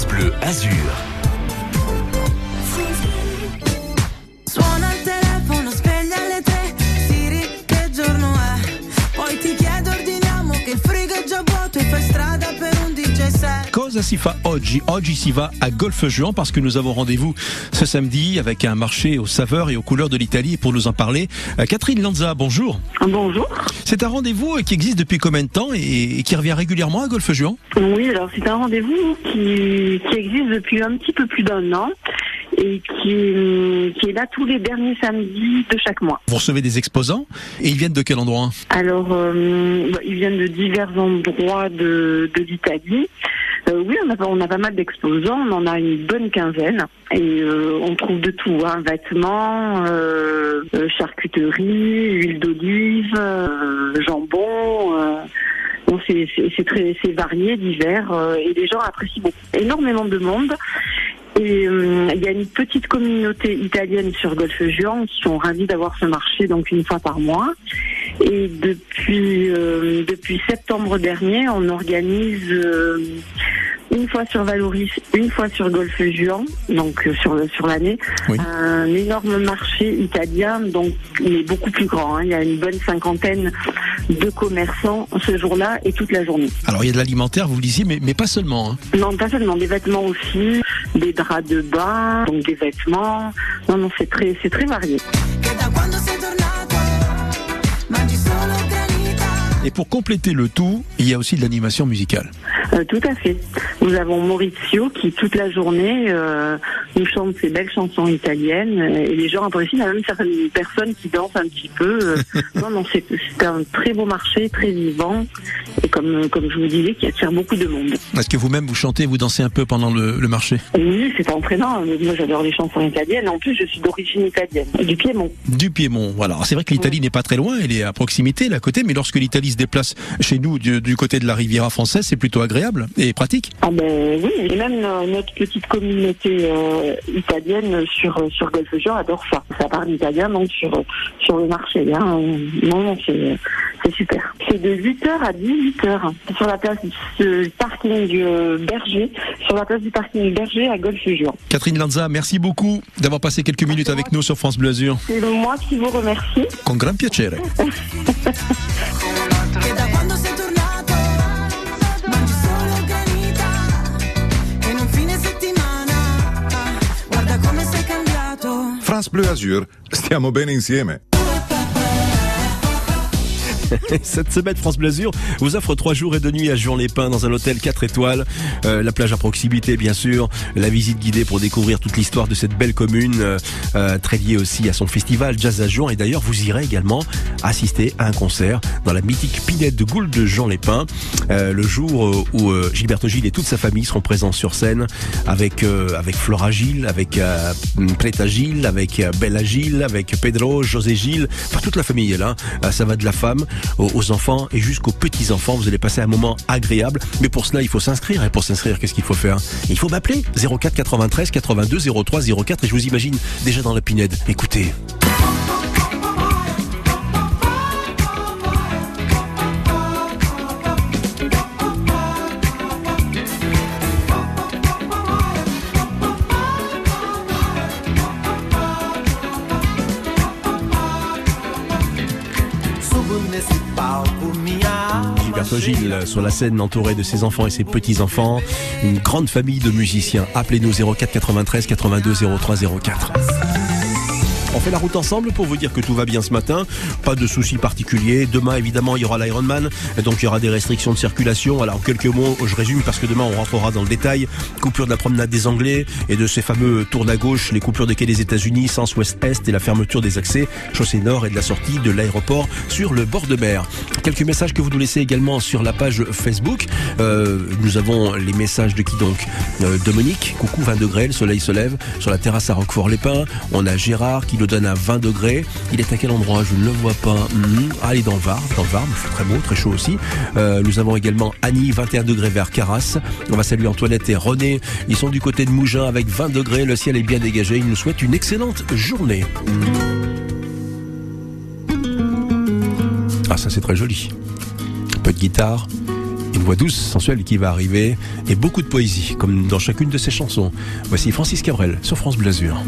Bleu Azur. Cosa si fa oggi Oggi si va à Golfe-Juan parce que nous avons rendez-vous ce samedi avec un marché aux saveurs et aux couleurs de l'Italie. Pour nous en parler, euh, Catherine Lanza, bonjour. Bonjour. C'est un rendez-vous qui existe depuis combien de temps et qui revient régulièrement à Golfe-Juan Oui, alors c'est un rendez-vous qui, qui existe depuis un petit peu plus d'un an et qui, est- qui est là tous les derniers samedis de chaque mois. Vous recevez des exposants et ils viennent de quel endroit? Alors, euh, bah, ils viennent de divers endroits de, de l'Italie. Euh, oui, on a, on a pas mal d'exposants, on en a une bonne quinzaine. Et euh, on trouve de tout, hein, vêtements, euh, euh, charcuterie, huile d'olive, euh, jambon. euh, bon, c'est très c'est varié, divers, et les gens apprécient. Énormément de monde. Et il y a une petite communauté italienne sur Golfe-Juan qui sont ravis d'avoir ce marché donc une fois par mois. Et depuis euh, depuis septembre dernier, on organise euh, une fois sur Valoris, une fois sur Golfe-Juan, donc euh, sur sur l'année, Oui. un énorme marché italien, donc mais beaucoup plus grand. hein. Il y a une bonne cinquantaine de commerçants ce jour-là et toute la journée. Alors il y a de l'alimentaire, vous le disiez, mais, mais pas seulement. hein. Non, pas seulement des vêtements aussi, des draps de bain, donc des vêtements. Non, non, c'est très, c'est très varié. Et pour compléter le tout, il y a aussi de l'animation musicale. Euh, tout à fait. Nous avons Maurizio qui toute la journée euh, nous chante ses belles chansons italiennes et les gens apprécient. Il y a même certaines personnes qui dansent un petit peu. euh. non, non, c'est un très beau marché, très vivant comme comme je vous disais, qui attire beaucoup de monde. Est-ce que vous-même vous chantez, vous dansez un peu pendant le, le marché? Oui, c'est entraînant. Moi, j'adore les chansons italiennes. En plus, je suis d'origine italienne, du Piémont. Du Piémont, voilà. C'est vrai que l'Italie n'est pas très loin, elle est à proximité, là à côté, mais lorsque l'Italie se déplace chez nous du, du côté de la Riviera française, c'est plutôt agréable et pratique. Ah ben oui, et même euh, notre petite communauté euh, italienne sur euh, sur Golfe-Juan adore ça. Ça parle italien donc sur sur le marché. Hein. Non, non, c'est c'est super. C'est de 8h à 18h sur la place du parking euh, Berger, sur la place du parking Berger à Golfe-Juan. Catherine Lanza, merci beaucoup d'avoir passé quelques minutes avec nous sur France Bleu Azur. C'est moi qui vous remercie. Con gran piacere. France Bleu Azur, stiamo bene insieme. Cette semaine, France Bleu Azur vous offre trois jours et deux nuits à Juan-les-Pins dans un hôtel 4 étoiles. Euh, la plage à proximité, bien sûr. La visite guidée pour découvrir toute l'histoire de cette belle commune, euh, euh, très liée aussi à son festival Jazz à Juan. Et d'ailleurs, vous irez également assister à un concert dans la mythique Pinette de Goule de Jean-les-Pins, euh, le jour euh, où euh, Gilberto Gilles et toute sa famille seront présents sur scène avec avec Flora Gilles, avec Preta Gilles, avec Bella Gilles, avec Pedro, José Gilles, enfin toute la famille est là. Ça va de la femme aux, enfants et jusqu'aux petits-enfants. Vous allez passer un moment agréable. Mais pour cela, il faut s'inscrire. Et pour s'inscrire, qu'est-ce qu'il faut faire? Il faut m'appeler 04 93 82 03 04 et je vous imagine déjà dans la pinède. Écoutez. Sur la scène entouré de ses enfants et ses petits-enfants. Une grande famille de musiciens. Appelez-nous 04 93 82 03 04. Fait la route ensemble pour vous dire que tout va bien ce matin. Pas de soucis particuliers. Demain, évidemment, il y aura l'Ironman. Donc, il y aura des restrictions de circulation. Alors, en quelques mots, je résume parce que demain, on rentrera dans le détail. Coupure de la promenade des Anglais et de ces fameux tours à gauche, les coupures des quais des États-Unis, sens ouest-est et la fermeture des accès chaussée nord et de la sortie de l'aéroport sur le bord de mer. Quelques messages que vous nous laissez également sur la page Facebook. Euh, nous avons les messages de qui donc Euh, Dominique, coucou 20 degrés, le soleil se lève sur la terrasse à Roquefort-les-Pins. On a Gérard qui nous à 20 degrés. Il est à quel endroit? Je ne le vois pas. Hmm. Ah, dans le Var, dans le Var, très beau, très chaud aussi. Euh, nous avons également Annie, 21 degrés vers Carras. On va saluer Antoinette et René. Ils sont du côté de Mougins avec 20 degrés. Le ciel est bien dégagé. Ils nous souhaitent une excellente journée. Ah, ça c'est très joli. Un peu de guitare Une voix douce, sensuelle qui va arriver et beaucoup de poésie, comme dans chacune de ses chansons. Voici Francis Cabrel sur France Blasure.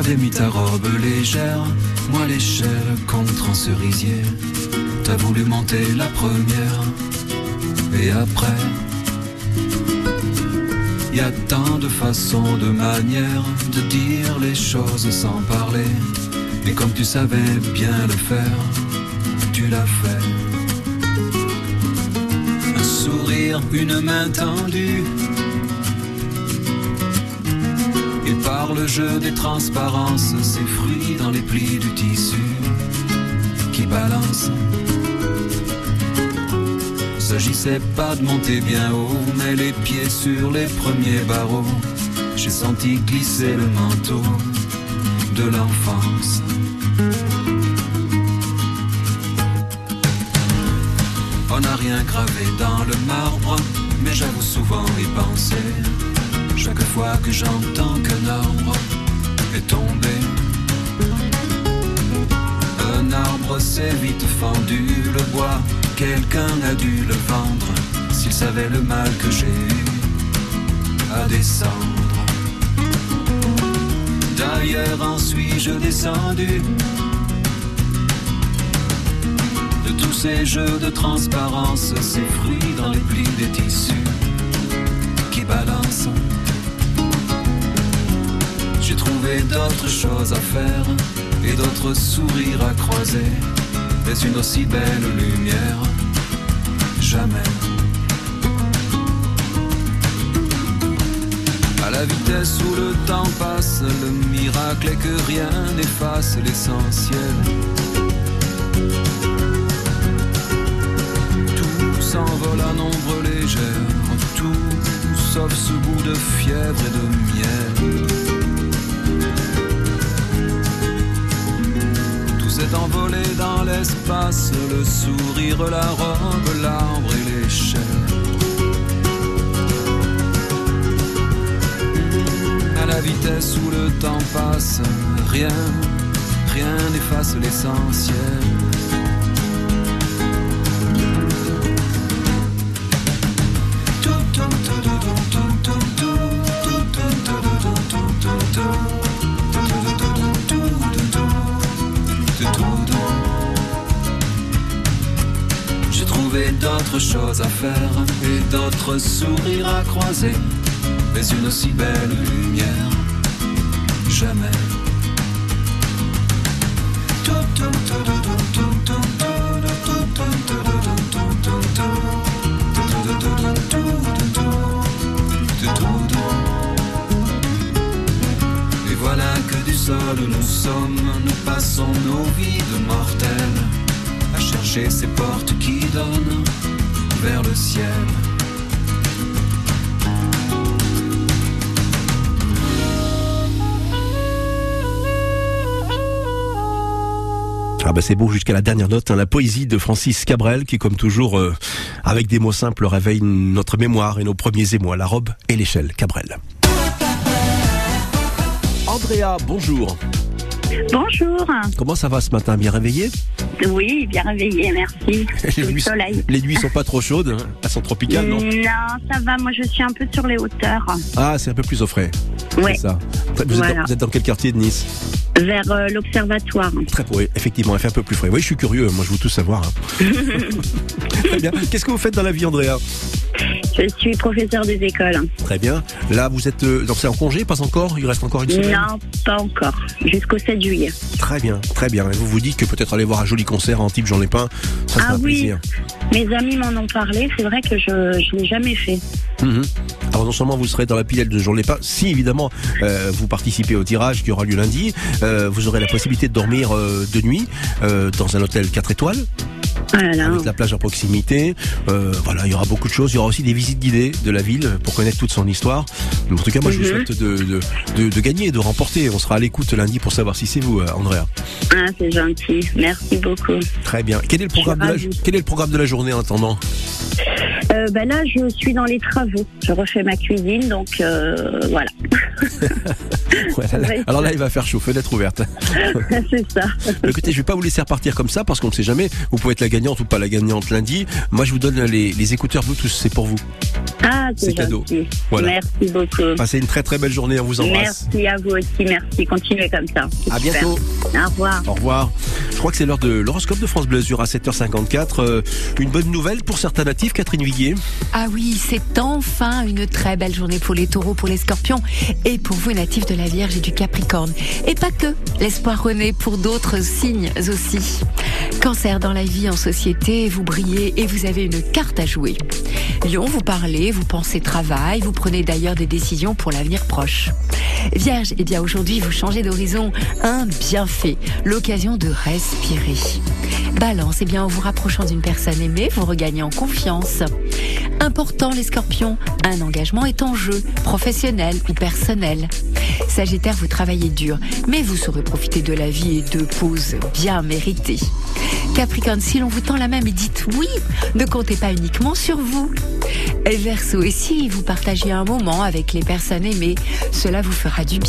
T'avais mis ta robe légère, moi l'échelle contre un cerisier. T'as voulu monter la première, et après, y a tant de façons, de manières de dire les choses sans parler. Et comme tu savais bien le faire, tu l'as fait. Un sourire, une main tendue. Le jeu des transparences, ces fruits dans les plis du tissu qui balancent. S'agissait pas de monter bien haut, mais les pieds sur les premiers barreaux. J'ai senti glisser le manteau de l'enfance. On n'a rien gravé dans le marbre, mais j'avoue souvent y penser. Chaque fois que j'entends qu'un arbre est tombé, un arbre s'est vite fendu, le bois, quelqu'un a dû le vendre, s'il savait le mal que j'ai eu à descendre. D'ailleurs en suis-je descendu? De tous ces jeux de transparence, ces fruits dans les plis des tissus qui balancent. D'autres choses à faire et d'autres sourires à croiser, mais une aussi belle lumière, jamais. À la vitesse où le temps passe, le miracle est que rien n'efface l'essentiel. Tout s'envole à nombre légère, tout sauf ce goût de fièvre et de miel. Dans l'espace, le sourire, la robe, l'arbre et l'échelle. À la vitesse où le temps passe, rien, rien n'efface l'essentiel. Trouvé d'autres choses à faire et d'autres sourires à croiser, mais une aussi belle lumière, jamais. Et voilà que du sol nous sommes, nous passons nos vies de mortels à chercher ces portes qui donnent vers le ciel. Ah bah c'est beau jusqu'à la dernière note, hein, la poésie de Francis Cabrel qui comme toujours euh, avec des mots simples réveille notre mémoire et nos premiers émois, la robe et l'échelle. Cabrel. Andrea, bonjour. Bonjour. Comment ça va ce matin Bien réveillé Oui, bien réveillé, merci. les, Le nuits, soleil. les nuits sont pas trop chaudes, hein elles sont tropicales, non Non, ça va. Moi, je suis un peu sur les hauteurs. Ah, c'est un peu plus au frais. Ouais. C'est ça. Vous, êtes dans, Voilà. vous êtes dans quel quartier de Nice Vers euh, l'observatoire. Très oui, effectivement, il fait un peu plus frais. Oui, je suis curieux, moi je veux tout savoir. hein. Très bien. Qu'est-ce que vous faites dans la vie, Andrea Je suis professeur des écoles. Très bien. Là, vous êtes euh, donc c'est en congé, pas encore Il reste encore une semaine Non, pas encore. Jusqu'au 7 juillet. Très bien, très bien. Et vous vous dites que peut-être aller voir un joli concert en type Jean Lépin, ça sera Ah un oui. plaisir. Mes amis m'en ont parlé. C'est vrai que je je l'ai jamais fait. Mhm. Alors non seulement vous serez dans la pilette de Jean Lépin, si évidemment euh, vous participez au tirage qui aura lieu lundi, euh, vous aurez la possibilité de dormir euh, de nuit dans un hôtel 4 étoiles Là là. avec la plage à proximité. Euh, voilà, il y aura beaucoup de choses. Il y aura aussi des visites guidées de la ville pour connaître toute son histoire. En tout cas, moi, je vous Mhm. souhaite de, de, de, de gagner, de remporter. On sera à l'écoute lundi pour savoir si c'est vous, euh, Andrea. Ah, c'est gentil. Merci beaucoup. Très bien. Quel est le programme de la, quel est le programme de la journée en attendant Euh, ben là, je suis dans les travaux. Je refais ma cuisine, donc euh, voilà. Ouais, là, là- Oui. Alors là, il va faire chaud, fenêtre ouverte. c'est ça. Écoutez, je vais pas vous laisser repartir comme ça parce qu'on ne sait jamais. Vous pouvez être la gagnante gagnante ou pas la gagnante lundi. Moi, je vous donne les, les écouteurs Bluetooth, c'est pour vous. Ah, C'est cadeau. Voilà. Merci beaucoup. Passez une très très belle journée, on vous embrasse. Merci à vous aussi, merci. Continuez comme ça. À super. bientôt. Au revoir. Au revoir. Je crois que c'est l'heure de l'horoscope de France Bleu à 7h54. Euh, une bonne nouvelle pour certains natifs, Catherine Viguier. Ah oui, c'est enfin une très belle journée pour les taureaux, pour les scorpions et pour vous natifs de la Vierge et du Capricorne. Et pas que, l'espoir renaît pour d'autres signes aussi. Cancer dans la vie, en société, vous brillez et vous avez une carte à jouer. Lion, vous parlez, vous pensez travail, vous prenez d'ailleurs des décisions pour l'avenir proche. Vierge, eh bien aujourd'hui vous changez d'horizon, un bienfait, l'occasion de respirer. Balance, eh bien en vous rapprochant d'une personne aimée, vous regagnez en confiance. Important les scorpions, un engagement est en jeu, professionnel ou personnel. Sagittaire, vous travaillez dur, mais vous saurez profiter de la vie et de pauses bien méritées. Capricorne, si l'on vous tend la main mais dites oui, ne comptez pas uniquement sur vous. Verseau, et si vous partagez un moment avec les personnes aimées, cela vous fera du bien.